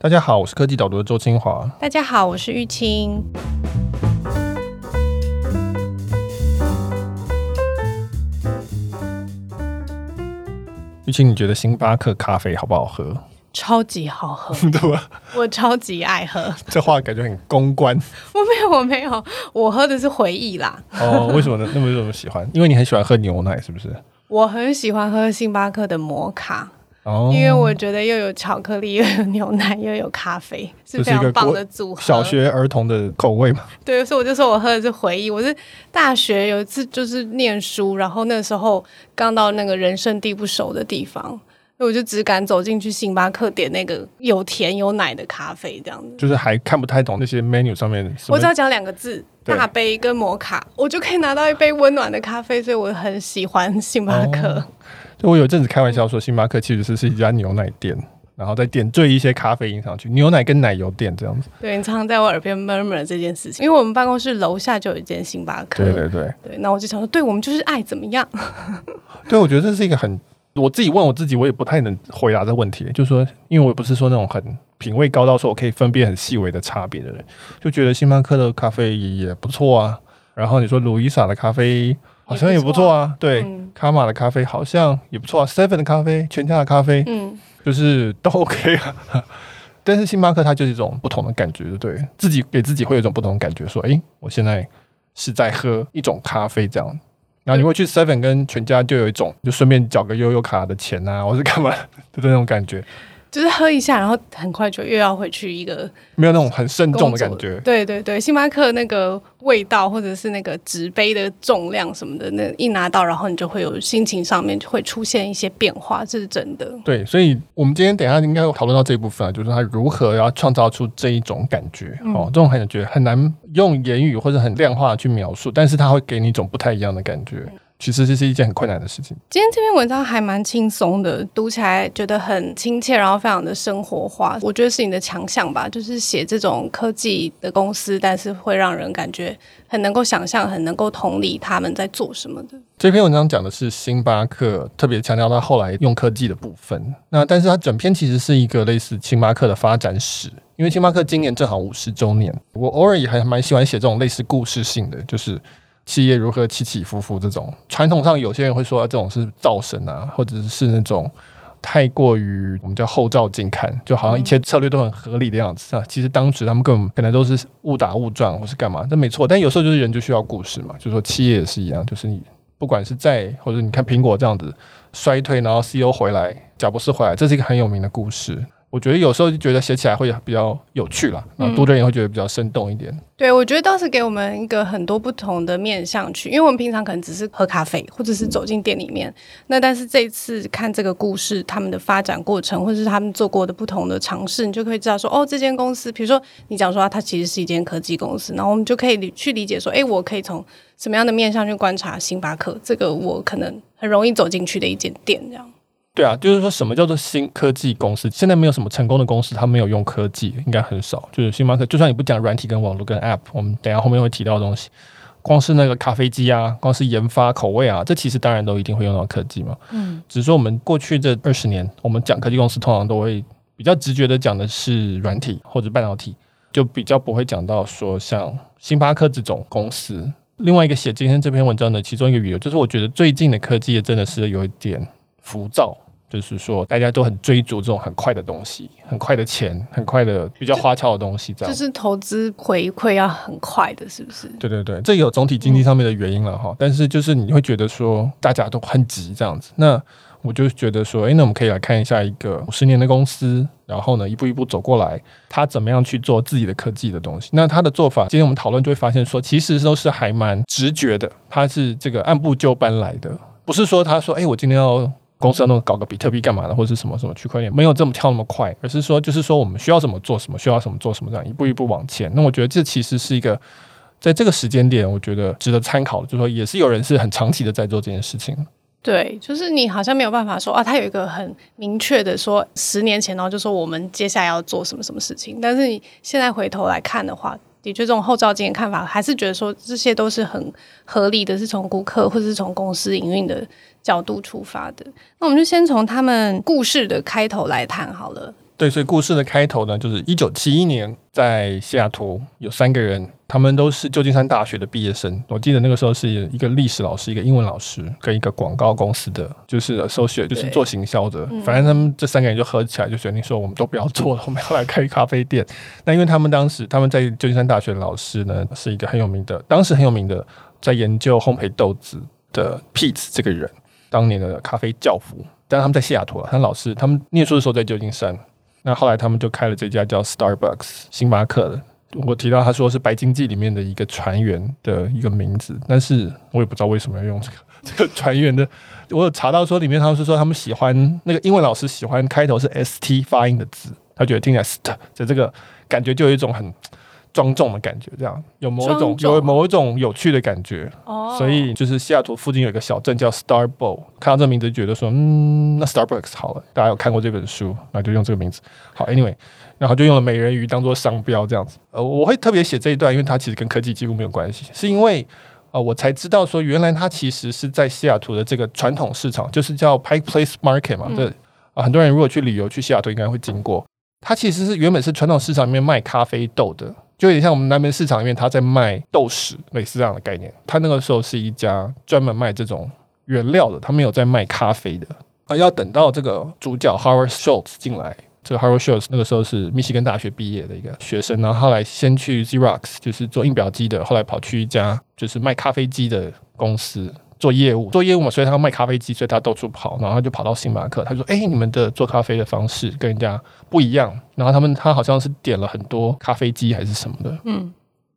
大家好，我是科技导读的周清华。大家好，我是玉清。玉清，你觉得星巴克咖啡好不好喝？超级好喝，对吧？我超级爱喝。这话感觉很公关。我没有，我没有，我喝的是回忆啦。哦，为什么呢？那么为什么喜欢？因为你很喜欢喝牛奶，是不是？我很喜欢喝星巴克的摩卡。哦，因为我觉得又有巧克力，又有牛奶，又有咖啡，是非常棒的组合。小学儿童的口味嘛。对，所以我就说我喝的是回忆。我是大学有一次就是念书，然后那时候刚到那个人生地不熟的地方，所以我就只敢走进去星巴克点那个有甜有奶的咖啡，这样子。就是还看不太懂那些 menu 上面。我只要讲两个字：大杯跟摩卡，我就可以拿到一杯温暖的咖啡，所以我很喜欢星巴克。哦就我有阵子开玩笑说，星巴克其实是是一家牛奶店，然后再点缀一些咖啡因上去，牛奶跟奶油店这样子。对，你常常在我耳边 murmur 这件事情，因为我们办公室楼下就有一间星巴克。对对对。对，那我就想说，对我们就是爱怎么样？对，我觉得这是一个很，我自己问我自己，我也不太能回答这个问题。就是说，因为我不是说那种很品味高到说我可以分辨很细微的差别的人，就觉得星巴克的咖啡也不错啊。然后你说卢伊莎的咖啡。好像也不错啊，对，嗯、卡玛的咖啡好像也不错啊，seven 的咖啡，全家的咖啡，嗯，就是都 OK 啊。但是星巴克它就是一种不同的感觉，对，自己给自己会有一种不同的感觉，说，诶，我现在是在喝一种咖啡这样。然后你会去 seven 跟全家就有一种，就顺便缴个悠悠卡的钱啊，我是干嘛 的那种感觉。就是喝一下，然后很快就又要回去一个，没有那种很慎重的感觉。对对对，星巴克那个味道或者是那个纸杯的重量什么的，那一拿到，然后你就会有心情上面就会出现一些变化，这是真的。对，所以我们今天等一下应该会讨论到这一部分啊，就是他如何要创造出这一种感觉、嗯、哦，这种感觉很难用言语或者很量化的去描述，但是它会给你一种不太一样的感觉。其实这是一件很困难的事情。今天这篇文章还蛮轻松的，读起来觉得很亲切，然后非常的生活化。我觉得是你的强项吧，就是写这种科技的公司，但是会让人感觉很能够想象，很能够同理他们在做什么的。这篇文章讲的是星巴克，特别强调他后来用科技的部分。那但是它整篇其实是一个类似星巴克的发展史，因为星巴克今年正好五十周年。我偶尔也还蛮喜欢写这种类似故事性的，就是。企业如何起起伏伏？这种传统上有些人会说，这种是造神啊，或者是那种太过于我们叫后照镜看，就好像一切策略都很合理的样子啊。其实当时他们根本可能都是误打误撞，或是干嘛，这没错。但有时候就是人就需要故事嘛，就是说企业也是一样，就是你不管是在或者你看苹果这样子衰退，然后 CEO 回来，贾伯斯回来，这是一个很有名的故事。我觉得有时候就觉得写起来会比较有趣啦，然后读的人也会觉得比较生动一点。嗯、对，我觉得倒是给我们一个很多不同的面向去，因为我们平常可能只是喝咖啡，或者是走进店里面。那但是这一次看这个故事，他们的发展过程，或者是他们做过的不同的尝试，你就可以知道说，哦，这间公司，比如说你讲说它其实是一间科技公司，然后我们就可以去理解说，哎，我可以从什么样的面向去观察星巴克这个我可能很容易走进去的一间店，这样。对啊，就是说什么叫做新科技公司？现在没有什么成功的公司，它没有用科技，应该很少。就是星巴克，就算你不讲软体跟网络跟 App，我们等下后面会提到的东西，光是那个咖啡机啊，光是研发口味啊，这其实当然都一定会用到科技嘛。嗯，只是说我们过去这二十年，我们讲科技公司，通常都会比较直觉的讲的是软体或者半导体，就比较不会讲到说像星巴克这种公司。另外一个写今天这篇文章的其中一个理由，就是我觉得最近的科技也真的是有一点浮躁。就是说，大家都很追逐这种很快的东西，很快的钱，很快的比较花俏的东西，这样就是投资回馈要很快的，是不是？对对对，这有总体经济上面的原因了哈。嗯、但是就是你会觉得说，大家都很急这样子。那我就觉得说，诶，那我们可以来看一下一个五十年的公司，然后呢，一步一步走过来，他怎么样去做自己的科技的东西。那他的做法，今天我们讨论就会发现说，其实都是还蛮直觉的，他是这个按部就班来的，不是说他说，诶，我今天要。公司要弄搞个比特币干嘛的，或者是什么什么区块链，没有这么跳那么快，而是说就是说我们需要什么做什么，需要什么做什么，这样一步一步往前。那我觉得这其实是一个在这个时间点，我觉得值得参考的，就是说也是有人是很长期的在做这件事情。对，就是你好像没有办法说啊，他有一个很明确的说十年前，然后就说我们接下来要做什么什么事情，但是你现在回头来看的话。的确，这种后照镜的看法，还是觉得说这些都是很合理的，是从顾客或者是从公司营运的角度出发的。那我们就先从他们故事的开头来谈好了。对，所以故事的开头呢，就是一九七一年在西雅图有三个人，他们都是旧金山大学的毕业生。我记得那个时候是一个历史老师、一个英文老师跟一个广告公司的，就是 associate，就是做行销的。反正他们这三个人就合起来，就决定说，我们都不要做了，我们要来开咖啡店。那因为他们当时他们在旧金山大学的老师呢，是一个很有名的，当时很有名的在研究烘焙豆子的 Pete 这个人，当年的咖啡教父。但他们在西雅图，他老师他们念书的时候在旧金山。那后来他们就开了这家叫 Starbucks 星巴克的。我提到他说是《白鲸记》里面的一个船员的一个名字，但是我也不知道为什么要用这个这个船员的。我有查到说里面他们是说他们喜欢那个英文老师喜欢开头是 ST 发音的字，他觉得听起来 st 就这个感觉就有一种很。庄重的感觉，这样有某一种有某一种有趣的感觉，哦，所以就是西雅图附近有一个小镇叫 Starbow，看到这个名字觉得说，嗯，那 Starbucks 好了，大家有看过这本书，那就用这个名字。好，Anyway，然后就用了美人鱼当做商标这样子。呃，我会特别写这一段，因为它其实跟科技几乎没有关系，是因为呃，我才知道说，原来它其实是在西雅图的这个传统市场，就是叫 Pike Place Market 嘛，这、嗯、啊，很多人如果去旅游去西雅图，应该会经过。它其实是原本是传统市场里面卖咖啡豆的。就有点像我们南门市场里面，他在卖豆豉，类似这样的概念。他那个时候是一家专门卖这种原料的，他没有在卖咖啡的。啊，要等到这个主角 Howard Schultz 进来，这个 Howard Schultz 那个时候是密西根大学毕业的一个学生，然后后来先去 Xerox，就是做印表机的，后来跑去一家就是卖咖啡机的公司。做业务，做业务嘛，所以他要卖咖啡机，所以他到处跑，然后他就跑到星巴克。他说：“哎、欸，你们的做咖啡的方式跟人家不一样。”然后他们他好像是点了很多咖啡机还是什么的。嗯，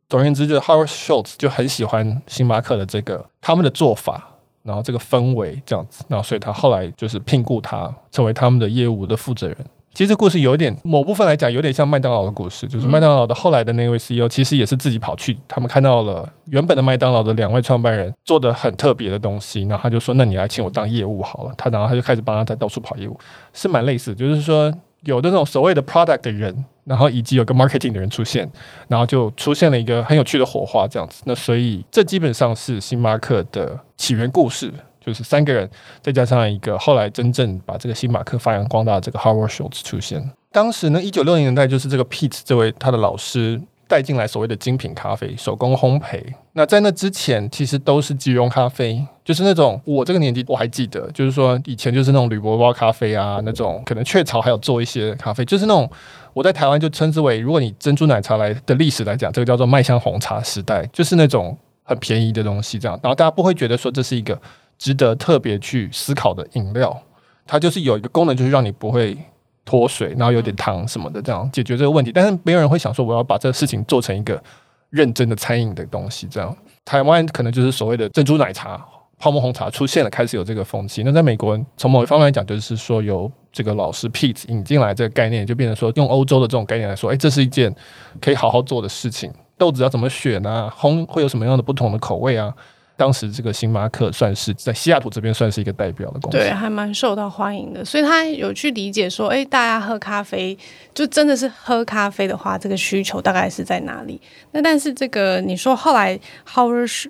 总而言之，就是 Howard Schultz 就很喜欢星巴克的这个他们的做法，然后这个氛围这样子，然后所以他后来就是聘雇他成为他们的业务的负责人。其实这故事有点某部分来讲，有点像麦当劳的故事，就是麦当劳的后来的那位 CEO，其实也是自己跑去，他们看到了原本的麦当劳的两位创办人做的很特别的东西，然后他就说：“那你来请我当业务好了。”他然后他就开始帮他在到处跑业务，是蛮类似，就是说有的那种所谓的 product 的人，然后以及有个 marketing 的人出现，然后就出现了一个很有趣的火花这样子。那所以这基本上是星巴克的起源故事。就是三个人，再加上一个后来真正把这个星巴克发扬光大的这个 Howard Schultz 出现。当时呢，一九六零年代就是这个 Pete 这位他的老师带进来所谓的精品咖啡、手工烘焙。那在那之前，其实都是即溶咖啡，就是那种我这个年纪我还记得，就是说以前就是那种铝箔包咖啡啊，那种可能雀巢还有做一些咖啡，就是那种我在台湾就称之为，如果你珍珠奶茶来的历史来讲，这个叫做麦香红茶时代，就是那种很便宜的东西这样，然后大家不会觉得说这是一个。值得特别去思考的饮料，它就是有一个功能，就是让你不会脱水，然后有点糖什么的，这样解决这个问题。但是没有人会想说，我要把这个事情做成一个认真的餐饮的东西。这样，台湾可能就是所谓的珍珠奶茶、泡沫红茶出现了，开始有这个风气。那在美国，从某一方面来讲，就是说由这个老师 Pete 引进来这个概念，就变成说用欧洲的这种概念来说，哎，这是一件可以好好做的事情。豆子要怎么选啊？烘会有什么样的不同的口味啊？当时这个星巴克算是在西雅图这边算是一个代表的公司，对，还蛮受到欢迎的。所以他有去理解说，哎，大家喝咖啡就真的是喝咖啡的话，这个需求大概是在哪里？那但是这个你说后来 Howard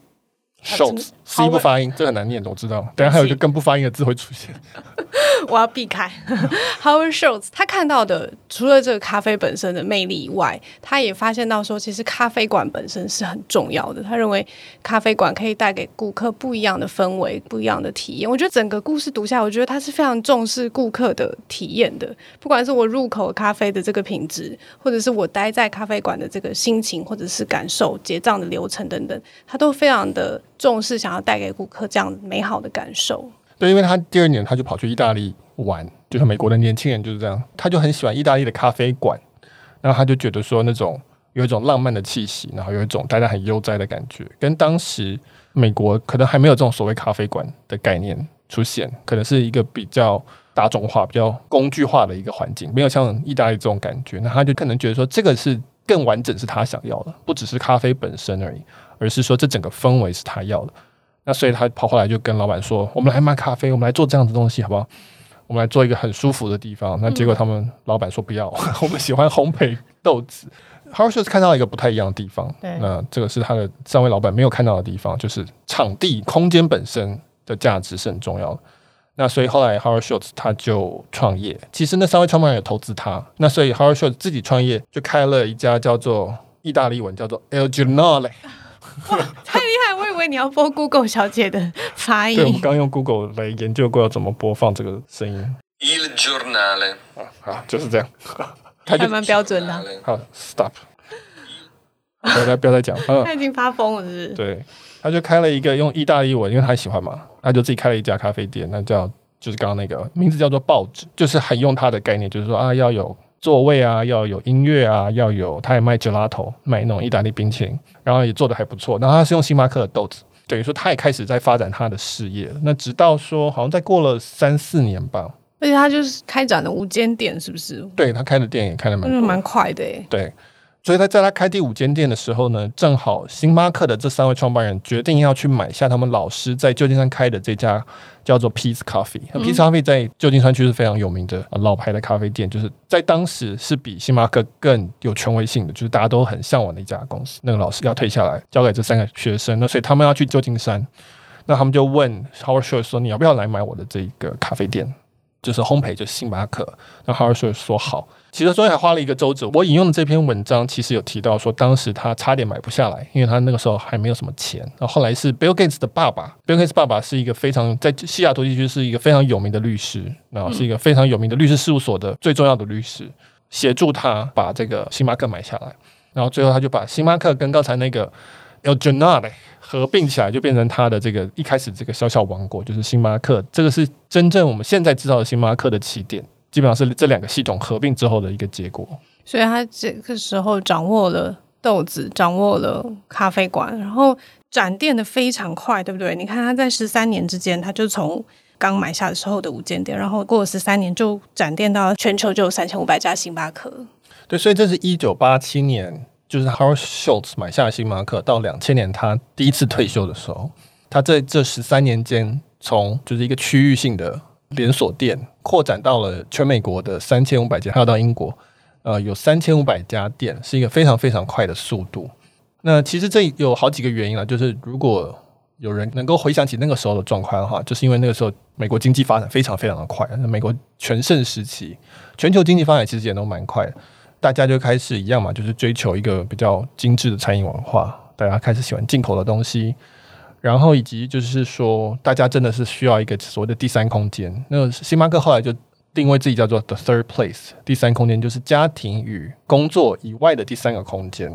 Schultz，C 不发音，这很难念的，我知道。等下还有一个更不发音的字会出现，我要避开。Howard Schultz，他看到的除了这个咖啡本身的魅力以外，他也发现到说，其实咖啡馆本身是很重要的。他认为咖啡馆可以带给顾客不一样的氛围、不一样的体验。我觉得整个故事读下来，我觉得他是非常重视顾客的体验的。不管是我入口咖啡的这个品质，或者是我待在咖啡馆的这个心情，或者是感受、结账的流程等等，他都非常的。重视想要带给顾客这样美好的感受。对，因为他第二年他就跑去意大利玩，就是美国的年轻人就是这样，他就很喜欢意大利的咖啡馆，然后他就觉得说那种有一种浪漫的气息，然后有一种大家很悠哉的感觉，跟当时美国可能还没有这种所谓咖啡馆的概念出现，可能是一个比较大众化、比较工具化的一个环境，没有像意大利这种感觉，那他就可能觉得说这个是更完整，是他想要的，不只是咖啡本身而已。而是说，这整个氛围是他要的，那所以他跑过来就跟老板说：“我们来卖咖啡，我们来做这样的东西，好不好？我们来做一个很舒服的地方。”那结果他们老板说：“不要，我们喜欢烘焙豆子。” Howard Schultz 看到一个不太一样的地方，那这个是他的三位老板没有看到的地方，就是场地空间本身的价值是很重要的。那所以后来 Howard Schultz 他就创业，其实那三位创办人也投资他，那所以 Howard Schultz 自己创业就开了一家叫做意大利文叫做 Il Giornale，太厉害！我以为你要播 Google 小姐的发音。对，我们刚用 Google 来研究过要怎么播放这个声音。Il Giornale 啊，好，就是这样，还蛮标准的。好，Stop，不要再不要再讲，他已经发疯了，是不是？对。他就开了一个用意大利文，因为他喜欢嘛，他就自己开了一家咖啡店，那叫就是刚刚那个名字叫做报纸，就是很用他的概念，就是说啊要有座位啊，要有音乐啊，要有他也卖 gelato，卖那种意大利冰淇淋，然后也做的还不错。然后他是用星巴克的豆子，等于说他也开始在发展他的事业。那直到说好像再过了三四年吧，而且他就是开展了五间店，是不是？对，他开的店也开的蛮蛮快的诶。对。所以他在他开第五间店的时候呢，正好星巴克的这三位创办人决定要去买下他们老师在旧金山开的这家叫做 Peace Coffee。那 Peace Coffee 在旧金山区是非常有名的老牌的咖啡店，就是在当时是比星巴克更有权威性的，就是大家都很向往的一家公司。那个老师要退下来，交给这三个学生，那所以他们要去旧金山，那他们就问 Howard Schultz 说：“你要不要来买我的这个咖啡店？就是烘焙，就是星巴克。”那 Howard Schultz 说：“好。”其实中间还花了一个周子。我引用的这篇文章其实有提到说，当时他差点买不下来，因为他那个时候还没有什么钱。然后后来是 Bill Gates 的爸爸，Bill Gates 爸爸是一个非常在西雅图地区是一个非常有名的律师，然后是一个非常有名的律师事务所的最重要的律师，协助他把这个星巴克买下来。然后最后他就把星巴克跟刚才那个 Il Giornale 合并起来，就变成它的这个一开始这个小小王国，就是星巴克。这个是真正我们现在知道的星巴克的起点。基本上是这两个系统合并之后的一个结果，所以他这个时候掌握了豆子，掌握了咖啡馆，然后展店的非常快，对不对？你看他在十三年之间，他就从刚买下的时候的五间店，然后过了十三年就展店到全球就有三千五百家星巴克。对，所以这是一九八七年，就是 Howard Schultz 买下星巴克，到两千年他第一次退休的时候，他在这十三年间，从就是一个区域性的。连锁店扩展到了全美国的三千五百家，还有到英国，呃，有三千五百家店，是一个非常非常快的速度。那其实这有好几个原因啊，就是如果有人能够回想起那个时候的状况的话，就是因为那个时候美国经济发展非常非常的快，那美国全盛时期，全球经济发展其实也都蛮快的，大家就开始一样嘛，就是追求一个比较精致的餐饮文化，大家开始喜欢进口的东西。然后以及就是说，大家真的是需要一个所谓的第三空间。那星巴克后来就定位自己叫做 The Third Place，第三空间就是家庭与工作以外的第三个空间。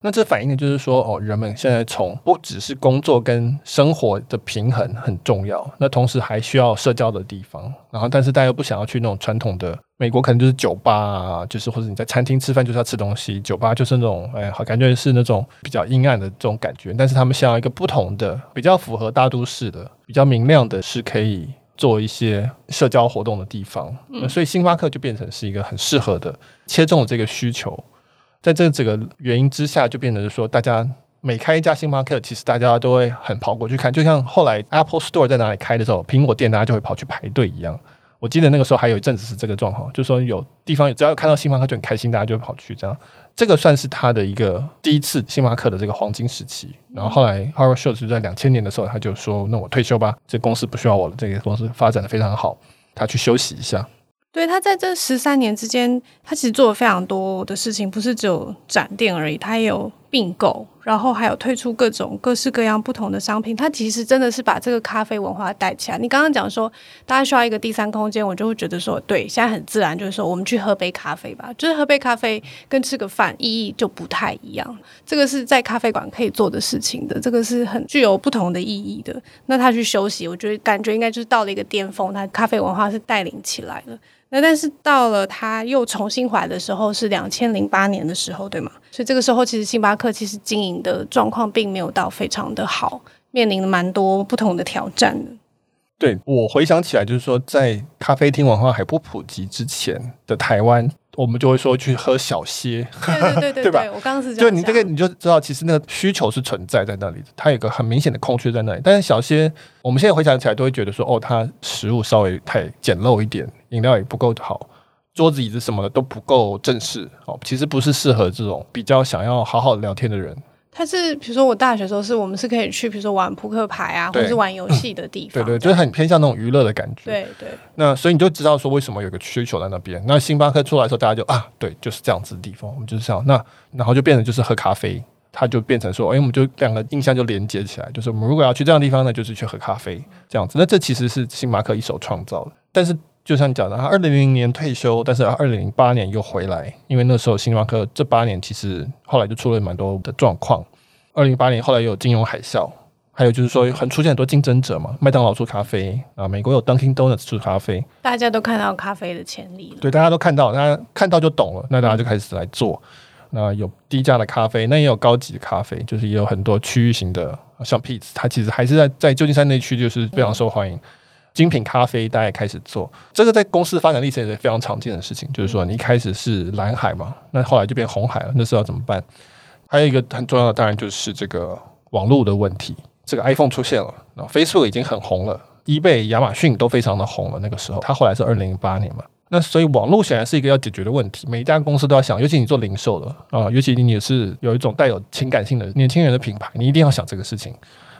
那这反映的就是说，哦，人们现在从不只是工作跟生活的平衡很重要，那同时还需要社交的地方。然后，但是大家又不想要去那种传统的美国，可能就是酒吧啊，就是或者你在餐厅吃饭就是要吃东西，酒吧就是那种，哎，好感觉是那种比较阴暗的这种感觉。但是他们想要一个不同的，比较符合大都市的，比较明亮的，是可以做一些社交活动的地方。那所以星巴克就变成是一个很适合的，切中了这个需求。在这这个原因之下，就变成说，大家每开一家星巴克，其实大家都会很跑过去看，就像后来 Apple Store 在哪里开的时候，苹果店大家就会跑去排队一样。我记得那个时候还有一阵子是这个状况，就是说有地方只要看到星巴克就很开心，大家就会跑去这样。这个算是他的一个第一次星巴克的这个黄金时期。然后后来 Howard Schultz 在两千年的时候，他就说：“那我退休吧，这公司不需要我了，这个公司发展的非常好，他去休息一下。”对，他在这十三年之间，他其实做了非常多的事情，不是只有展店而已，他也有并购，然后还有推出各种各式各样不同的商品。他其实真的是把这个咖啡文化带起来。你刚刚讲说，大家需要一个第三空间，我就会觉得说，对，现在很自然，就是说我们去喝杯咖啡吧，就是喝杯咖啡跟吃个饭意义就不太一样。这个是在咖啡馆可以做的事情的，这个是很具有不同的意义的。那他去休息，我觉得感觉应该就是到了一个巅峰，他咖啡文化是带领起来了。那但是到了他又重新回来的时候，是两千零八年的时候，对吗？所以这个时候其实星巴克其实经营的状况并没有到非常的好，面临了蛮多不同的挑战的。对，我回想起来，就是说在咖啡厅文化还不普及之前的台湾。我们就会说去喝小歇，对对对对，对吧？我刚刚是这样，就你这个你就知道，其实那个需求是存在在那里的，它有个很明显的空缺在那里。但是小歇，我们现在回想起来都会觉得说，哦，它食物稍微太简陋一点，饮料也不够好，桌子椅子什么的都不够正式哦。其实不是适合这种比较想要好好聊天的人。它是比如说我大学的时候是我们是可以去，比如说玩扑克牌啊，或者是玩游戏的地方。对对，就是很偏向那种娱乐的感觉。对对。那所以你就知道说为什么有个需求在那边。那星巴克出来的时候，大家就啊，对，就是这样子的地方，我们就是这样。那然后就变成就是喝咖啡，它就变成说，哎，我们就两个印象就连接起来，就是我们如果要去这样的地方呢，就是去喝咖啡这样子。那这其实是星巴克一手创造的，但是。就像你讲的，他二零零零年退休，但是二零零八年又回来，因为那时候星巴克这八年其实后来就出了蛮多的状况。二零零八年后来又有金融海啸，还有就是说很出现很多竞争者嘛，麦当劳出咖啡啊，美国有 Dunkin' Donuts 出咖啡，大家都看到咖啡的潜力了。对，大家都看到，大家看到就懂了，那大家就开始来做。那有低价的咖啡，那也有高级的咖啡，就是也有很多区域型的，像 Peet's，它其实还是在在旧金山那区就是非常受欢迎。嗯精品咖啡，大家开始做这个，在公司发展历程也是非常常见的事情。就是说，你一开始是蓝海嘛，那后来就变红海了，那时候要怎么办？还有一个很重要的，当然就是这个网络的问题。这个 iPhone 出现了，然后 Facebook 已经很红了，eBay、亚马逊都非常的红了。那个时候，它后来是二零零八年嘛，那所以网络显然是一个要解决的问题。每一家公司都要想，尤其你做零售的啊，尤其你也是有一种带有情感性的年轻人的品牌，你一定要想这个事情。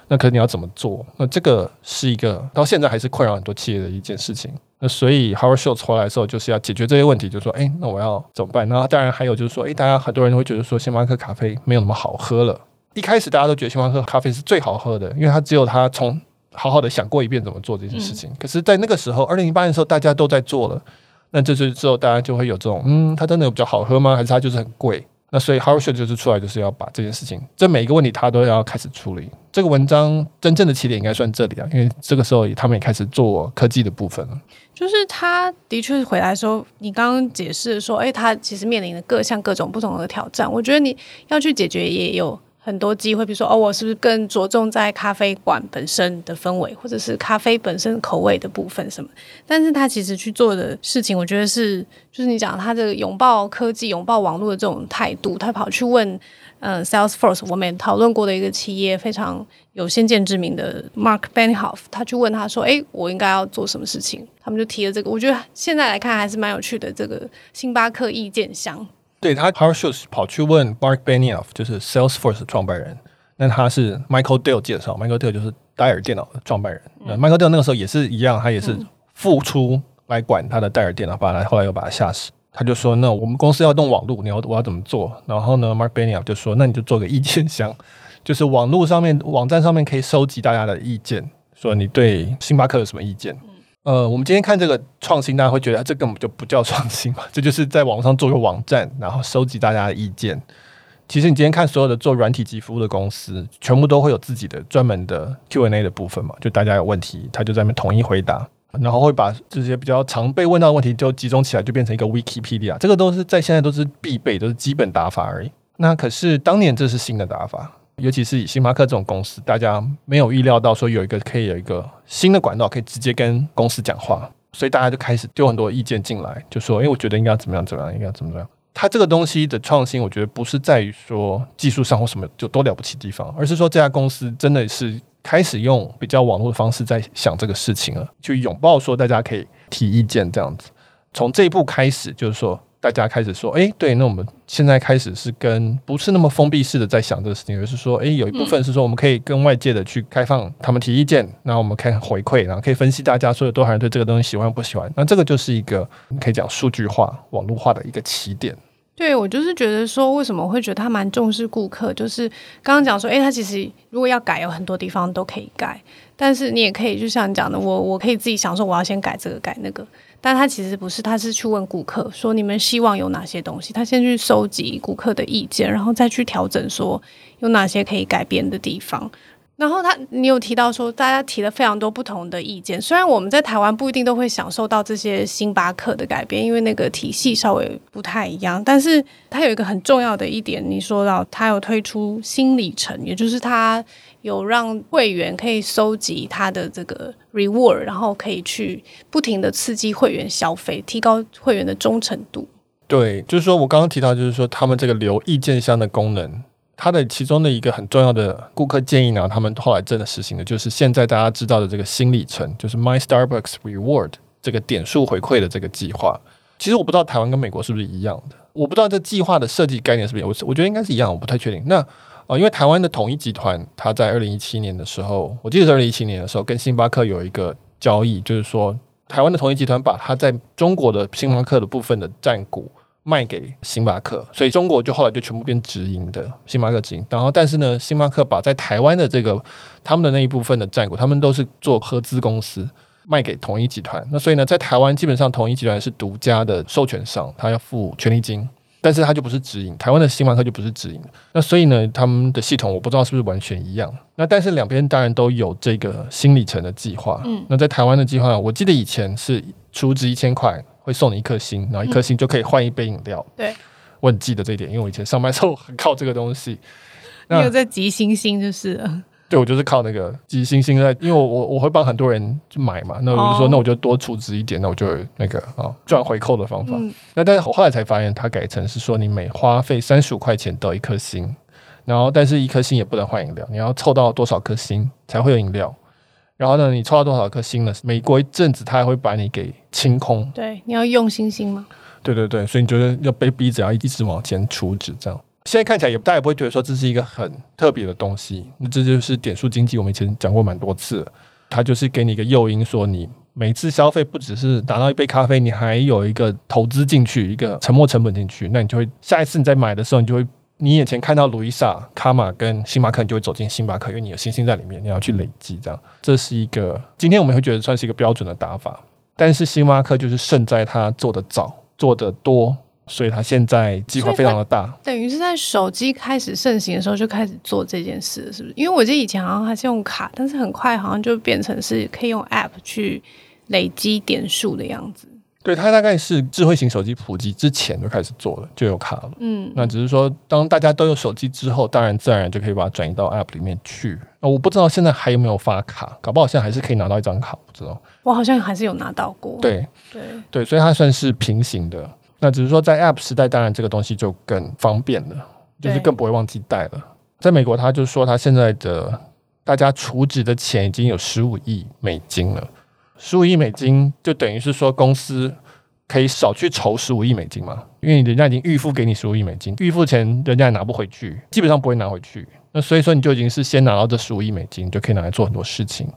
那可是你要怎么做？那这个是一个到现在还是困扰很多企业的一件事情。那所以 Howard Schultz 回来的时候，就是要解决这些问题，就是说，哎，那我要怎么办？那当然还有就是说，哎，大家很多人会觉得说，星巴克咖啡没有那么好喝了。一开始大家都觉得星巴克咖啡是最好喝的，因为它只有它从好好的想过一遍怎么做这件事情。可是，在那个时候，二零零八年的时候，大家都在做了。那这就之后，大家就会有这种，嗯，它真的有比较好喝吗？还是它就是很贵？那所以，Harshad 就是出来就是要把这件事情，这每一个问题他都要开始处理。这个文章真正的起点应该算这里啊，因为这个时候他们也开始做科技的部分了。就是他的确回来说，你刚刚解释说，哎，他其实面临的各项各种不同的挑战，我觉得你要去解决也有。很多机会，比如说哦，我是不是更着重在咖啡馆本身的氛围，或者是咖啡本身口味的部分什么？但是他其实去做的事情，我觉得是，就是你讲他这个拥抱科技、拥抱网络的这种态度，他跑去问，嗯，Salesforce，我们讨论过的一个企业非常有先见之明的 Mark Benioff，他去问他说，哎，我应该要做什么事情？他们就提了这个，我觉得现在来看还是蛮有趣的，这个星巴克意见箱。对他，Howard Schultz 跑去问 Mark Benioff，就是 Salesforce 的创办人。那他是 Michael Dell 介绍，Michael Dell 就是戴尔电脑的创办人。那、嗯、Michael Dell 那个时候也是一样，他也是付出来管他的戴尔电脑，把他后来又把他吓死。他就说：“那我们公司要动网络，你要我要怎么做？”然后呢，Mark Benioff 就说：“那你就做个意见箱，就是网络上面网站上面可以收集大家的意见，说你对星巴克有什么意见。”呃，我们今天看这个创新，大家会觉得这根本就不叫创新嘛，这就是在网上做个网站，然后收集大家的意见。其实你今天看所有的做软体及服务的公司，全部都会有自己的专门的 Q&A 的部分嘛，就大家有问题，他就在那边统一回答，然后会把这些比较常被问到的问题就集中起来，就变成一个 Wikipedia。这个都是在现在都是必备，都是基本打法而已。那可是当年这是新的打法。尤其是以星巴克这种公司，大家没有预料到说有一个可以有一个新的管道，可以直接跟公司讲话，所以大家就开始丢很多意见进来，就说：“诶，我觉得应该怎么样怎么样，应该怎么样。”它这个东西的创新，我觉得不是在于说技术上或什么就多了不起地方，而是说这家公司真的是开始用比较网络的方式在想这个事情了，去拥抱说大家可以提意见这样子。从这一步开始，就是说。大家开始说，哎，对，那我们现在开始是跟不是那么封闭式的在想这个事情，而是说，哎，有一部分是说我们可以跟外界的去开放，他们提意见，然后我们可以回馈，然后可以分析大家说有多少人对这个东西喜欢不喜欢，那这个就是一个可以讲数据化、网络化的一个起点。对，我就是觉得说，为什么会觉得他蛮重视顾客，就是刚刚讲说，哎，他其实如果要改，有很多地方都可以改，但是你也可以就像你讲的，我我可以自己想说，我要先改这个改那个。但他其实不是，他是去问顾客说，你们希望有哪些东西，他先去收集顾客的意见，然后再去调整说有哪些可以改变的地方。然后他，你有提到说，大家提了非常多不同的意见。虽然我们在台湾不一定都会享受到这些星巴克的改变，因为那个体系稍微不太一样。但是它有一个很重要的一点，你说到它有推出新里程，也就是它有让会员可以收集他的这个 reward，然后可以去不停的刺激会员消费，提高会员的忠诚度。对，就是说我刚刚提到，就是说他们这个留意见箱的功能。它的其中的一个很重要的顾客建议呢，他们后来真的实行的，就是现在大家知道的这个新里程，就是 My Starbucks Reward 这个点数回馈的这个计划。其实我不知道台湾跟美国是不是一样的，我不知道这计划的设计概念是不是，我我觉得应该是一样，我不太确定。那哦，因为台湾的统一集团，它在二零一七年的时候，我记得是二零一七年的时候，跟星巴克有一个交易，就是说台湾的统一集团把它在中国的星巴克的部分的占股卖给星巴克，所以中国就后来就全部变直营的星巴克直营。然后，但是呢，星巴克把在台湾的这个他们的那一部分的占股，他们都是做合资公司卖给统一集团。那所以呢，在台湾基本上统一集团是独家的授权商，他要付权利金。但是它就不是直营，台湾的星巴克就不是直营。那所以呢，他们的系统我不知道是不是完全一样。那但是两边当然都有这个新里程的计划。嗯，那在台湾的计划，我记得以前是储值一千块会送你一颗星，然后一颗星就可以换一杯饮料。对，我很记得这一点，因为我以前上班时候很靠这个东西。你有在集星星就是了。对，我就是靠那个集星星在，因为我我我会帮很多人去买嘛，那我就说，oh. 那我就多储值一点，那我就有那个啊赚回扣的方法。嗯、那但是我后来才发现，它改成是说你每花费三十五块钱得一颗星，然后但是一颗星也不能换饮料，你要凑到多少颗星才会有饮料。然后呢，你凑到多少颗星呢？每过一阵子，它还会把你给清空。对，你要用星星吗？对对对，所以你觉得要被逼着要一直往前储值这样。现在看起来也大家不会觉得说这是一个很特别的东西，那这就是点数经济。我们以前讲过蛮多次，它就是给你一个诱因，说你每次消费不只是拿到一杯咖啡，你还有一个投资进去，一个沉没成本进去，那你就会下一次你再买的时候，你就会你眼前看到路易莎、卡玛跟星巴克，你就会走进星巴克，因为你有星星在里面，你要去累积这样。这是一个今天我们会觉得算是一个标准的打法，但是星巴克就是胜在它做得早，做得多。所以他现在计划非常的大，等于是在手机开始盛行的时候就开始做这件事，是不是？因为我记得以前好像还是用卡，但是很快好像就变成是可以用 App 去累积点数的样子。对，它大概是智慧型手机普及之前就开始做了，就有卡了。嗯，那只是说当大家都有手机之后，当然自然而然就可以把它转移到 App 里面去。那我不知道现在还有没有发卡，搞不好现在还是可以拿到一张卡，不知道。我好像还是有拿到过。对对对，所以它算是平行的。那只是说，在 App 时代，当然这个东西就更方便了，就是更不会忘记带了。在美国，他就说他现在的大家储值的钱已经有十五亿美金了，十五亿美金就等于是说公司可以少去筹十五亿美金嘛，因为人家已经预付给你十五亿美金，预付钱人家也拿不回去，基本上不会拿回去。那所以说，你就已经是先拿到这十五亿美金，就可以拿来做很多事情。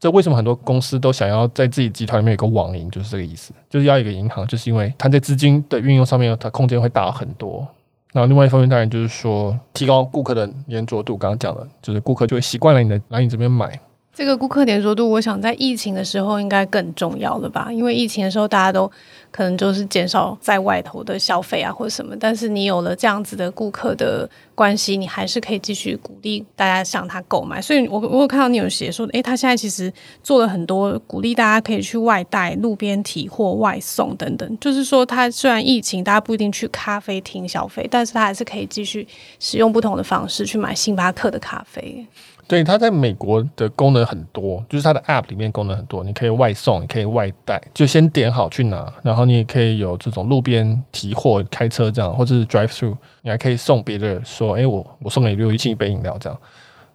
这为什么很多公司都想要在自己集团里面有个网银，就是这个意思，就是要一个银行，就是因为它在资金的运用上面，它空间会大很多。然后另外一方面，当然就是说提高顾客的粘着度。刚刚讲的，就是顾客就会习惯了你的来你这边买。这个顾客粘着度，我想在疫情的时候应该更重要了吧？因为疫情的时候大家都可能就是减少在外头的消费啊，或者什么。但是你有了这样子的顾客的关系，你还是可以继续鼓励大家向他购买。所以我我有看到你有写说，诶，他现在其实做了很多鼓励大家可以去外带、路边提货、外送等等。就是说，他虽然疫情大家不一定去咖啡厅消费，但是他还是可以继续使用不同的方式去买星巴克的咖啡。对，它在美国的功能很多，就是它的 App 里面功能很多，你可以外送，你可以外带，就先点好去拿，然后你也可以有这种路边提货、开车这样，或者是 Drive Through，你还可以送别人说，哎，我我送给刘一庆一杯饮料这样。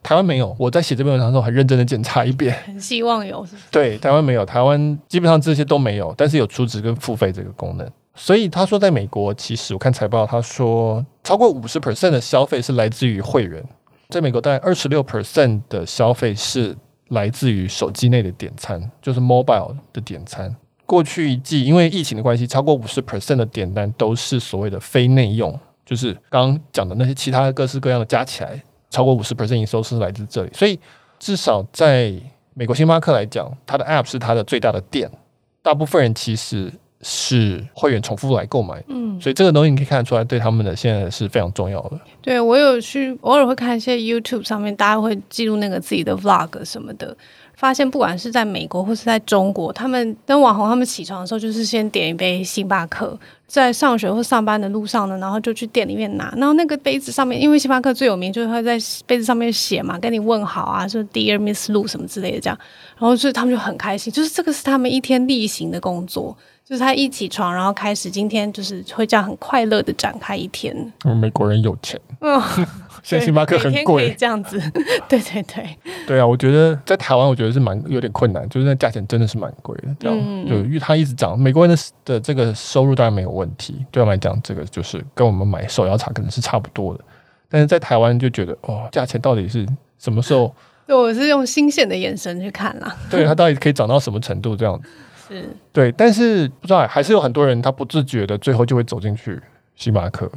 台湾没有，我在写这篇文章的时候很认真的检查一遍，很希望有是？对，台湾没有，台湾基本上这些都没有，但是有储值跟付费这个功能。所以他说，在美国，其实我看财报，他说超过五十 percent 的消费是来自于会员。在美国，大概二十六 percent 的消费是来自于手机内的点餐，就是 mobile 的点餐。过去一季，因为疫情的关系，超过五十 percent 的点单都是所谓的非内用，就是刚讲的那些其他各式各样的加起来，超过五十 percent 营收是来自这里。所以，至少在美国星巴克来讲，它的 app 是它的最大的店，大部分人其实。是会员重复来购买，嗯，所以这个东西你可以看得出来，对他们的现在是非常重要的。对，我有去偶尔会看一些 YouTube 上面，大家会记录那个自己的 Vlog 什么的，发现不管是在美国或是在中国，他们跟网红他们起床的时候，就是先点一杯星巴克，在上学或上班的路上呢，然后就去店里面拿，然后那个杯子上面，因为星巴克最有名就是会在杯子上面写嘛，跟你问好啊，说 Dear Miss Lu 什么之类的这样，然后所以他们就很开心，就是这个是他们一天例行的工作。就是他一起床，然后开始今天就是会这样很快乐的展开一天。嗯，美国人有钱，嗯，现在星巴克很贵，这样子，对对对，对啊，我觉得在台湾，我觉得是蛮有点困难，就是那价钱真的是蛮贵的，这样，嗯，就因为它一直涨，美国人的的这个收入当然没有问题，对我们来讲，这个就是跟我们买手摇茶可能是差不多的。但是在台湾就觉得哦，价钱到底是什么时候？对，我是用新鲜的眼神去看啦。对，它到底可以涨到什么程度？这样是。对，但是不知道还是有很多人他不自觉的最后就会走进去星巴克。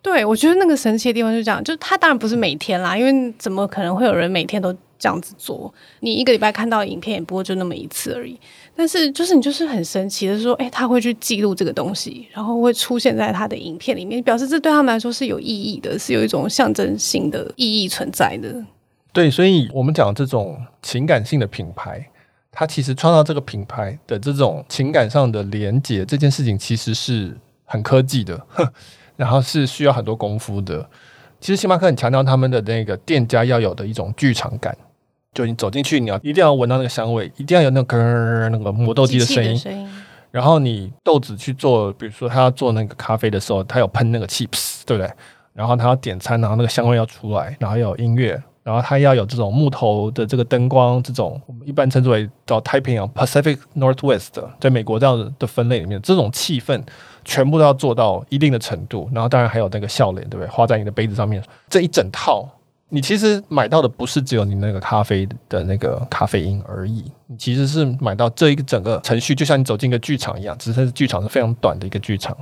对，我觉得那个神奇的地方就是这样，就是他当然不是每天啦，因为怎么可能会有人每天都这样子做？你一个礼拜看到影片也不过就那么一次而已。但是就是你就是很神奇的说，哎，他会去记录这个东西，然后会出现在他的影片里面，表示这对他们来说是有意义的，是有一种象征性的意义存在的。对，所以我们讲这种情感性的品牌，它其实创造这个品牌的这种情感上的连接，这件事情其实是很科技的，然后是需要很多功夫的。其实星巴克很强调他们的那个店家要有的一种剧场感，就你走进去，你要一定要闻到那个香味，一定要有那个那个磨豆机的声音，然后你豆子去做，比如说他要做那个咖啡的时候，他有喷那个气，对不对？然后他要点餐，然后那个香味要出来，然后有音乐。然后它要有这种木头的这个灯光，这种我们一般称之为叫太平洋 Pacific Northwest，在美国这样的分类里面，这种气氛全部都要做到一定的程度。然后当然还有那个笑脸，对不对？画在你的杯子上面，这一整套，你其实买到的不是只有你那个咖啡的那个咖啡因而已，你其实是买到这一个整个程序，就像你走进一个剧场一样，只是剧场是非常短的一个剧场。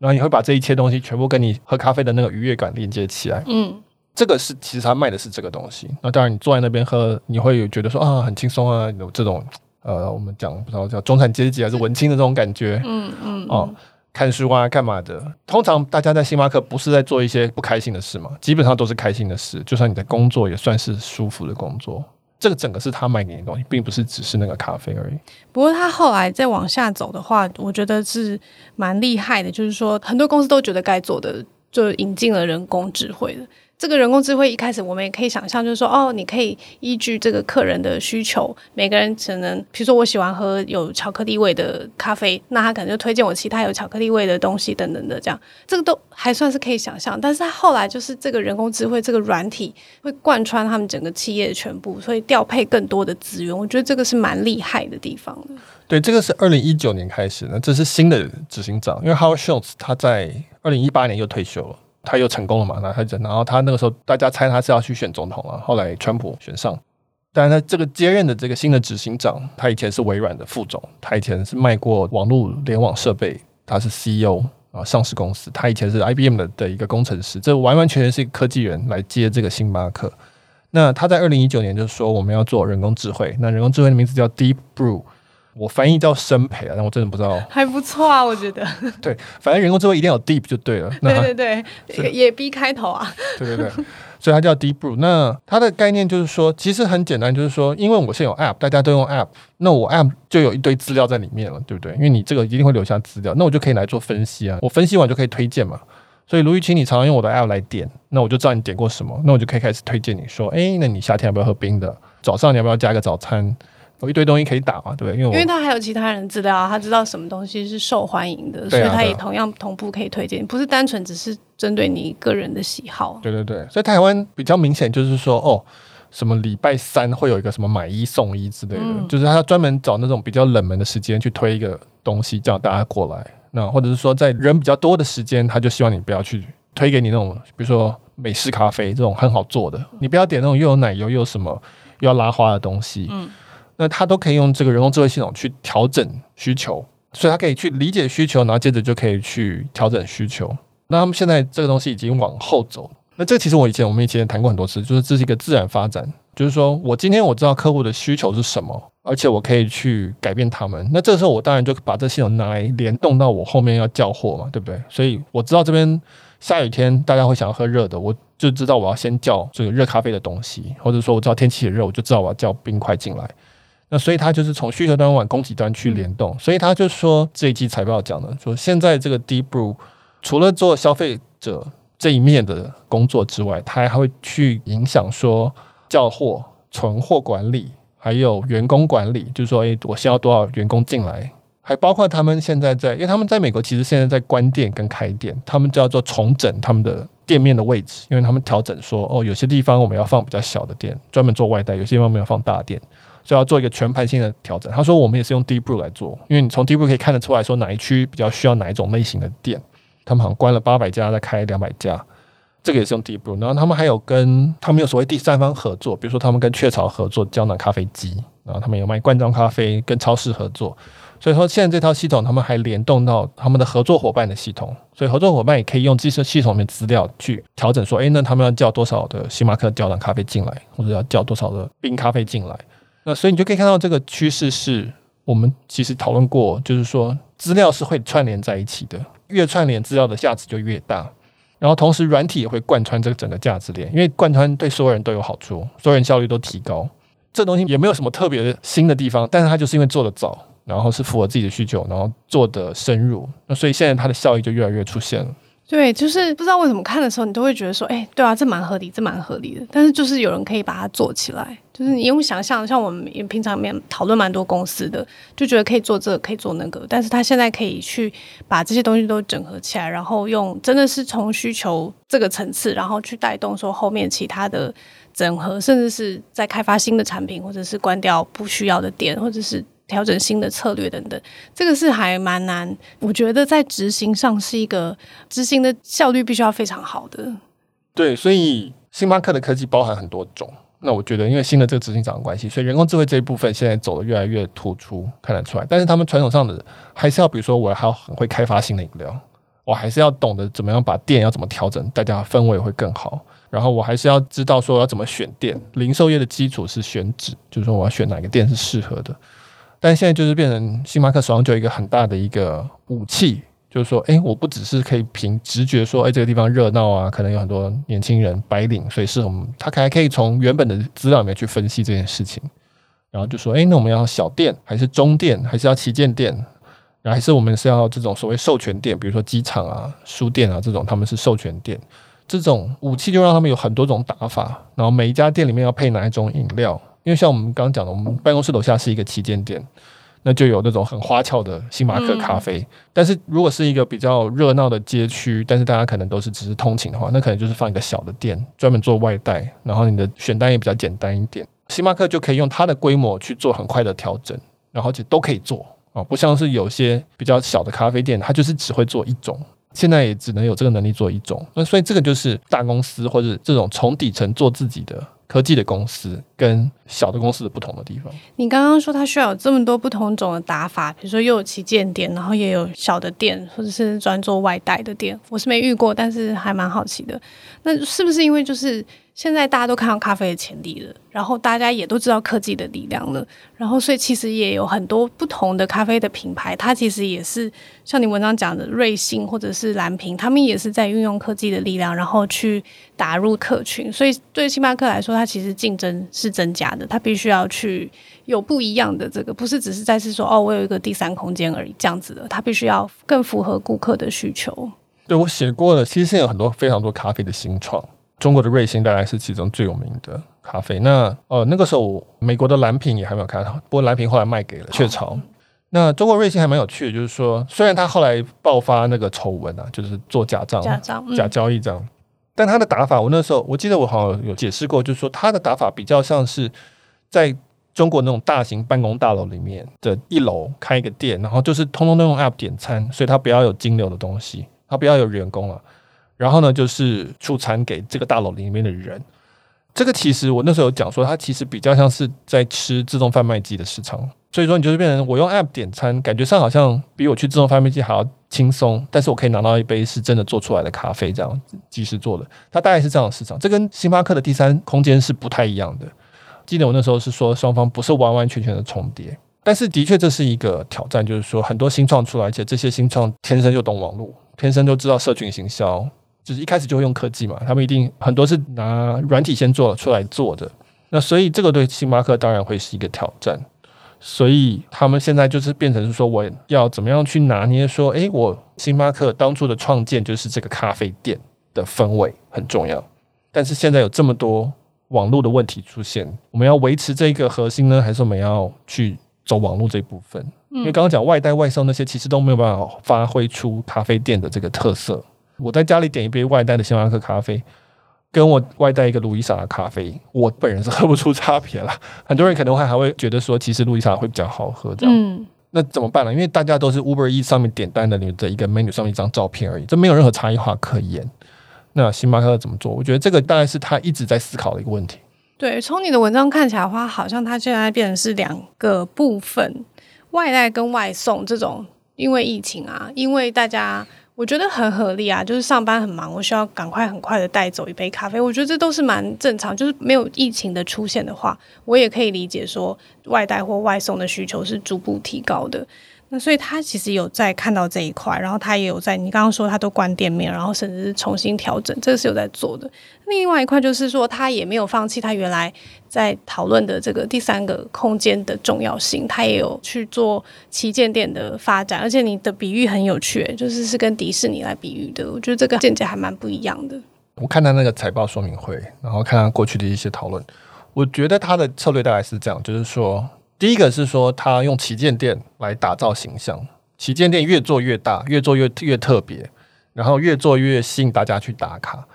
然后你会把这一切东西全部跟你喝咖啡的那个愉悦感连接起来，嗯。这个是其实他卖的是这个东西，那当然你坐在那边喝，你会有觉得说啊很轻松啊，有这种呃我们讲不知道叫中产阶级还是文青的这种感觉，嗯嗯哦看书啊干嘛的。通常大家在星巴克不是在做一些不开心的事嘛，基本上都是开心的事。就算你的工作也算是舒服的工作，这个整个是他卖给你的东西，并不是只是那个咖啡而已。不过他后来再往下走的话，我觉得是蛮厉害的，就是说很多公司都觉得该做的就引进了人工智慧的。这个人工智慧一开始我们也可以想象，就是说，哦，你可以依据这个客人的需求，每个人只能，比如说我喜欢喝有巧克力味的咖啡，那他可能就推荐我其他有巧克力味的东西等等的，这样，这个都还算是可以想象。但是他后来就是这个人工智慧这个软体会贯穿他们整个企业的全部，所以调配更多的资源，我觉得这个是蛮厉害的地方的。对，这个是二零一九年开始的，这是新的执行长，因为 Howard Schultz 他在二零一八年又退休了。他又成功了嘛？那他然后他那个时候大家猜他是要去选总统了。后来川普选上，但是他这个接任的这个新的执行长，他以前是微软的副总，他以前是卖过网络联网设备，他是 CEO 啊，上市公司。他以前是 IBM 的的一个工程师，这完完全全是一个科技人来接这个星巴克。那他在二零一九年就说我们要做人工智慧，那人工智慧的名字叫 Deep Brew。我翻译叫生培啊，但我真的不知道。还不错啊，我觉得。对，反正人工智慧一定要有 deep 就对了。对对对，也也 B 开头啊。对对对，所以它叫 Deep。那它的概念就是说，其实很简单，就是说，因为我现在有 app，大家都用 app，那我 app 就有一堆资料在里面了，对不对？因为你这个一定会留下资料，那我就可以来做分析啊。我分析完就可以推荐嘛。所以卢玉清，你常常用我的 app 来点，那我就知道你点过什么，那我就可以开始推荐你说，哎，那你夏天要不要喝冰的？早上你要不要加个早餐？有一堆东西可以打嘛，对不对？因为因为他还有其他人资料，他知道什么东西是受欢迎的，所以他也同样同步可以推荐，不是单纯只是针对你个人的喜好。对对对，所以台湾比较明显就是说，哦，什么礼拜三会有一个什么买一送一之类的，嗯、就是他专门找那种比较冷门的时间去推一个东西，叫大家过来。那或者是说，在人比较多的时间，他就希望你不要去推给你那种，比如说美式咖啡这种很好做的，你不要点那种又有奶油又有什么又要拉花的东西。嗯。那他都可以用这个人工智慧系统去调整需求，所以他可以去理解需求，然后接着就可以去调整需求。那他们现在这个东西已经往后走。那这其实我以前我们以前谈过很多次，就是这是一个自然发展，就是说我今天我知道客户的需求是什么，而且我可以去改变他们。那这时候我当然就把这系统拿来联动到我后面要叫货嘛，对不对？所以我知道这边下雨天大家会想要喝热的，我就知道我要先叫这个热咖啡的东西，或者说我知道天气很热，我就知道我要叫冰块进来。那所以它就是从需求端往供给端去联动，所以他就说这一季财报讲的说，现在这个 Deep Brew 除了做消费者这一面的工作之外，它还会去影响说叫货、存货管理，还有员工管理，就是说，诶，我先要多少员工进来，还包括他们现在在，因为他们在美国其实现在在关店跟开店，他们叫做重整他们的店面的位置，因为他们调整说，哦，有些地方我们要放比较小的店，专门做外带；有些地方我们要放大店。就要做一个全盘性的调整。他说，我们也是用 Deep Blue 来做，因为你从 Deep Blue 可以看得出来说哪一区比较需要哪一种类型的店。他们好像关了八百家，再开两百家，这个也是用 Deep Blue。然后他们还有跟他们有所谓第三方合作，比如说他们跟雀巢合作胶囊咖啡机，然后他们有卖罐装咖啡，跟超市合作。所以说现在这套系统他们还联动到他们的合作伙伴的系统，所以合作伙伴也可以用这些系统里面资料去调整说，哎，那他们要叫多少的星巴克胶囊咖啡进来，或者要叫多少的冰咖啡进来。那所以你就可以看到这个趋势是我们其实讨论过，就是说资料是会串联在一起的，越串联资料的价值就越大。然后同时软体也会贯穿这个整个价值链，因为贯穿对所有人都有好处，所有人效率都提高。这东西也没有什么特别新的地方，但是它就是因为做得早。然后是符合自己的需求，然后做得深入，那所以现在它的效益就越来越出现了。对，就是不知道为什么看的时候，你都会觉得说，哎，对啊，这蛮合理，这蛮合理的。但是就是有人可以把它做起来，就是你用想象，像我们也平常面讨论蛮多公司的，就觉得可以做这个，可以做那个。但是他现在可以去把这些东西都整合起来，然后用真的是从需求这个层次，然后去带动说后面其他的整合，甚至是在开发新的产品，或者是关掉不需要的店，或者是。调整新的策略等等，这个是还蛮难。我觉得在执行上是一个执行的效率必须要非常好的。对，所以星巴克的科技包含很多种。那我觉得，因为新的这个执行长的关系，所以人工智慧这一部分现在走得越来越突出，看得出来。但是他们传统上的还是要，比如说，我还要很会开发新的饮料，我还是要懂得怎么样把店要怎么调整，大家氛围会更好。然后我还是要知道说要怎么选店。零售业的基础是选址，就是说我要选哪个店是适合的。但现在就是变成星巴克手上就有一个很大的一个武器，就是说，哎，我不只是可以凭直觉说，哎，这个地方热闹啊，可能有很多年轻人白领，所以是我们他还可以从原本的资料里面去分析这件事情，然后就说，哎，那我们要小店还是中店，还是要旗舰店，然后还是我们是要这种所谓授权店，比如说机场啊、书店啊这种，他们是授权店，这种武器就让他们有很多种打法，然后每一家店里面要配哪一种饮料。因为像我们刚刚讲的，我们办公室楼下是一个旗舰店，那就有那种很花俏的星巴克咖啡。嗯、但是如果是一个比较热闹的街区，但是大家可能都是只是通勤的话，那可能就是放一个小的店，专门做外带，然后你的选单也比较简单一点。星巴克就可以用它的规模去做很快的调整，然后就都可以做啊，不像是有些比较小的咖啡店，它就是只会做一种，现在也只能有这个能力做一种。那所以这个就是大公司或者这种从底层做自己的。科技的公司跟小的公司的不同的地方。你刚刚说它需要有这么多不同种的打法，比如说又有旗舰店，然后也有小的店，或者是专做外带的店。我是没遇过，但是还蛮好奇的。那是不是因为就是？现在大家都看到咖啡的潜力了，然后大家也都知道科技的力量了，然后所以其实也有很多不同的咖啡的品牌，它其实也是像你文章讲的瑞幸或者是蓝瓶，他们也是在运用科技的力量，然后去打入客群。所以对星巴克来说，它其实竞争是增加的，它必须要去有不一样的这个，不是只是在是说哦，我有一个第三空间而已这样子的，它必须要更符合顾客的需求。对，我写过了，其实现在有很多非常多咖啡的新创。中国的瑞幸大概是其中最有名的咖啡。那呃那个时候，美国的蓝瓶也还没有开，不过蓝瓶后来卖给了雀巢。哦、那中国瑞幸还蛮有趣的，就是说，虽然他后来爆发那个丑闻啊，就是做假账、假账、嗯、假交易这样，但他的打法，我那时候我记得我好像有解释过，就是说他的打法比较像是在中国那种大型办公大楼里面的一楼开一个店，然后就是通通都用 App 点餐，所以他不要有金流的东西，他不要有员工了。然后呢，就是出餐给这个大楼里面的人。这个其实我那时候讲说，它其实比较像是在吃自动贩卖机的市场。所以说，你就是变成我用 App 点餐，感觉上好像比我去自动贩卖机还要轻松。但是我可以拿到一杯是真的做出来的咖啡，这样即时做的。它大概是这样的市场。这跟星巴克的第三空间是不太一样的。记得我那时候是说，双方不是完完全全的重叠。但是的确这是一个挑战，就是说很多新创出来，而且这些新创天生就懂网络，天生就知道社群行销。就是一开始就会用科技嘛，他们一定很多是拿软体先做出来做的，那所以这个对星巴克当然会是一个挑战，所以他们现在就是变成是说，我要怎么样去拿捏说，诶，我星巴克当初的创建就是这个咖啡店的氛围很重要，但是现在有这么多网络的问题出现，我们要维持这个核心呢，还是我们要去走网络这一部分？因为刚刚讲外带外送那些，其实都没有办法发挥出咖啡店的这个特色。我在家里点一杯外带的星巴克咖啡，跟我外带一个路易莎的咖啡，我本人是喝不出差别了。很多人可能会还会觉得说，其实路易莎会比较好喝，这样。嗯，那怎么办呢？因为大家都是 Uber Eats 上面点单的，你的一个 menu 上面一张照片而已，这没有任何差异化可言。那星巴克怎么做？我觉得这个大概是他一直在思考的一个问题。对，从你的文章看起来的话，好像它现在变成是两个部分，外带跟外送这种，因为疫情啊，因为大家。我觉得很合理啊，就是上班很忙，我需要赶快很快的带走一杯咖啡。我觉得这都是蛮正常，就是没有疫情的出现的话，我也可以理解说外带或外送的需求是逐步提高的。那所以他其实有在看到这一块，然后他也有在你刚刚说他都关店面，然后甚至是重新调整，这个是有在做的。另外一块就是说他也没有放弃他原来在讨论的这个第三个空间的重要性，他也有去做旗舰店的发展。而且你的比喻很有趣，就是是跟迪士尼来比喻的，我觉得这个见解还蛮不一样的。我看他那个财报说明会，然后看他过去的一些讨论，我觉得他的策略大概是这样，就是说。第一个是说，他用旗舰店来打造形象，旗舰店越做越大，越做越越特别，然后越做越吸引大家去打卡。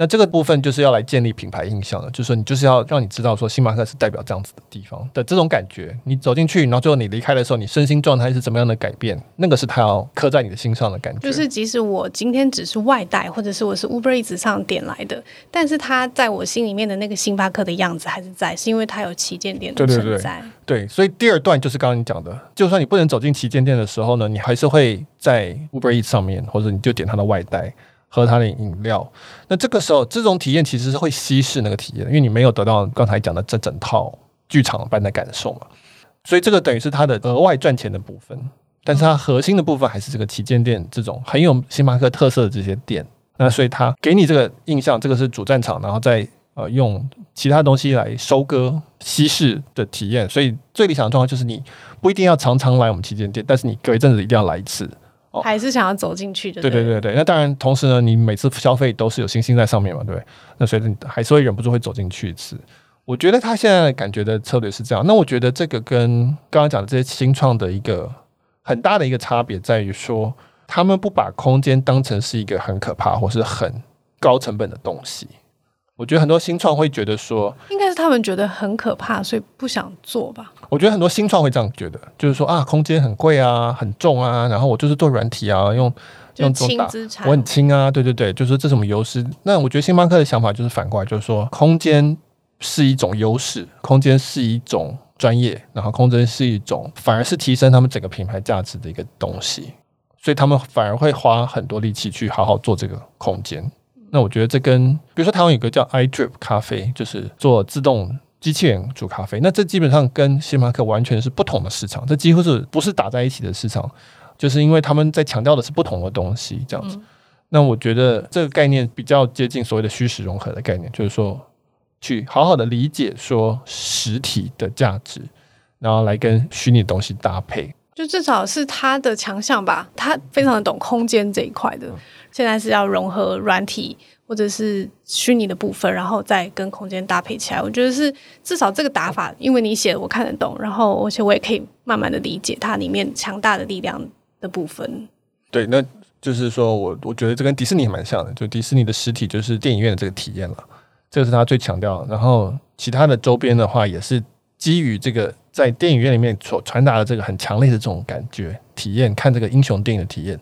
那这个部分就是要来建立品牌印象的，就是说你就是要让你知道说星巴克是代表这样子的地方的这种感觉。你走进去，然后最后你离开的时候，你身心状态是怎么样的改变？那个是他要刻在你的心上的感觉。就是即使我今天只是外带，或者是我是 Uber Eats 上点来的，但是他在我心里面的那个星巴克的样子还是在，是因为他有旗舰店的存在。对对对，对，所以第二段就是刚刚你讲的，就算你不能走进旗舰店的时候呢，你还是会在 Uber Eats 上面，或者你就点他的外带。喝他的饮料，那这个时候这种体验其实是会稀释那个体验，因为你没有得到刚才讲的这整套剧场般的感受嘛。所以这个等于是它的额外赚钱的部分，但是它核心的部分还是这个旗舰店这种很有星巴克特色的这些店。那所以它给你这个印象，这个是主战场，然后再呃用其他东西来收割稀释的体验。所以最理想的状况就是你不一定要常常来我们旗舰店，但是你隔一阵子一定要来一次。还是想要走进去的，对对对对。那当然，同时呢，你每次消费都是有星星在上面嘛，对不对？那所以你还是会忍不住会走进去一次。我觉得他现在感觉的策略是这样。那我觉得这个跟刚刚讲的这些新创的一个很大的一个差别在于说，他们不把空间当成是一个很可怕或是很高成本的东西。我觉得很多新创会觉得说，应该是他们觉得很可怕，所以不想做吧。我觉得很多新创会这样觉得，就是说啊，空间很贵啊，很重啊，然后我就是做软体啊，用用这种大，我很轻啊，对对对，就是这种优势。那我觉得星巴克的想法就是反过来，就是说空间是一种优势，空间是一种专业，然后空间是一种反而是提升他们整个品牌价值的一个东西，所以他们反而会花很多力气去好好做这个空间。那我觉得这跟，比如说台湾有个叫 iDrip 咖啡，就是做自动机器人煮咖啡。那这基本上跟星巴克完全是不同的市场，这几乎是不是打在一起的市场？就是因为他们在强调的是不同的东西，这样子。那我觉得这个概念比较接近所谓的虚实融合的概念，就是说去好好的理解说实体的价值，然后来跟虚拟的东西搭配。就至少是他的强项吧，他非常的懂空间这一块的。现在是要融合软体或者是虚拟的部分，然后再跟空间搭配起来。我觉得是至少这个打法，因为你写的我看得懂，然后而且我也可以慢慢的理解它里面强大的力量的部分。对，那就是说我我觉得这跟迪士尼蛮像的，就迪士尼的实体就是电影院的这个体验了，这个是他最强调。然后其他的周边的话，也是基于这个。在电影院里面所传达的这个很强烈的这种感觉体验，看这个英雄电影的体验，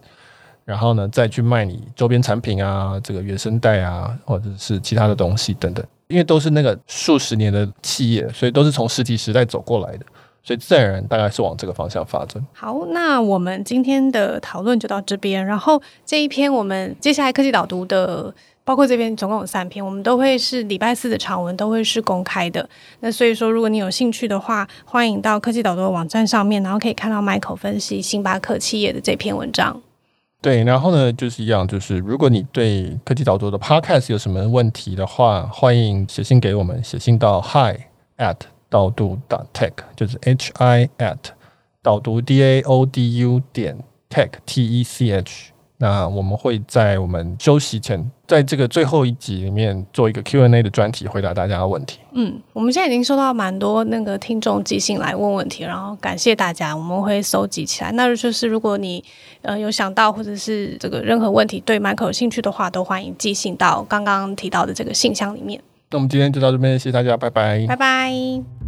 然后呢再去卖你周边产品啊，这个原声带啊，或者是其他的东西等等，因为都是那个数十年的企业，所以都是从实体时代走过来的，所以自然而然大概是往这个方向发展。好，那我们今天的讨论就到这边，然后这一篇我们接下来科技导读的。包括这边总共有三篇，我们都会是礼拜四的长文，都会是公开的。那所以说，如果你有兴趣的话，欢迎到科技导读的网站上面，然后可以看到 Michael 分析星巴克企业的这篇文章。对，然后呢，就是一样，就是如果你对科技导读的 Podcast 有什么问题的话，欢迎写信给我们，写信到 Hi at 导读打 Tech，就是 H I at 导读 D A O D U 点 Tech T E C H。那我们会在我们休息前，在这个最后一集里面做一个 Q&A 的专题，回答大家的问题。嗯，我们现在已经收到蛮多那个听众寄信来问问题，然后感谢大家，我们会收集起来。那就是如果你呃有想到或者是这个任何问题对 Michael 有兴趣的话，都欢迎寄信到刚刚提到的这个信箱里面。那我们今天就到这边，谢谢大家，拜拜，拜拜。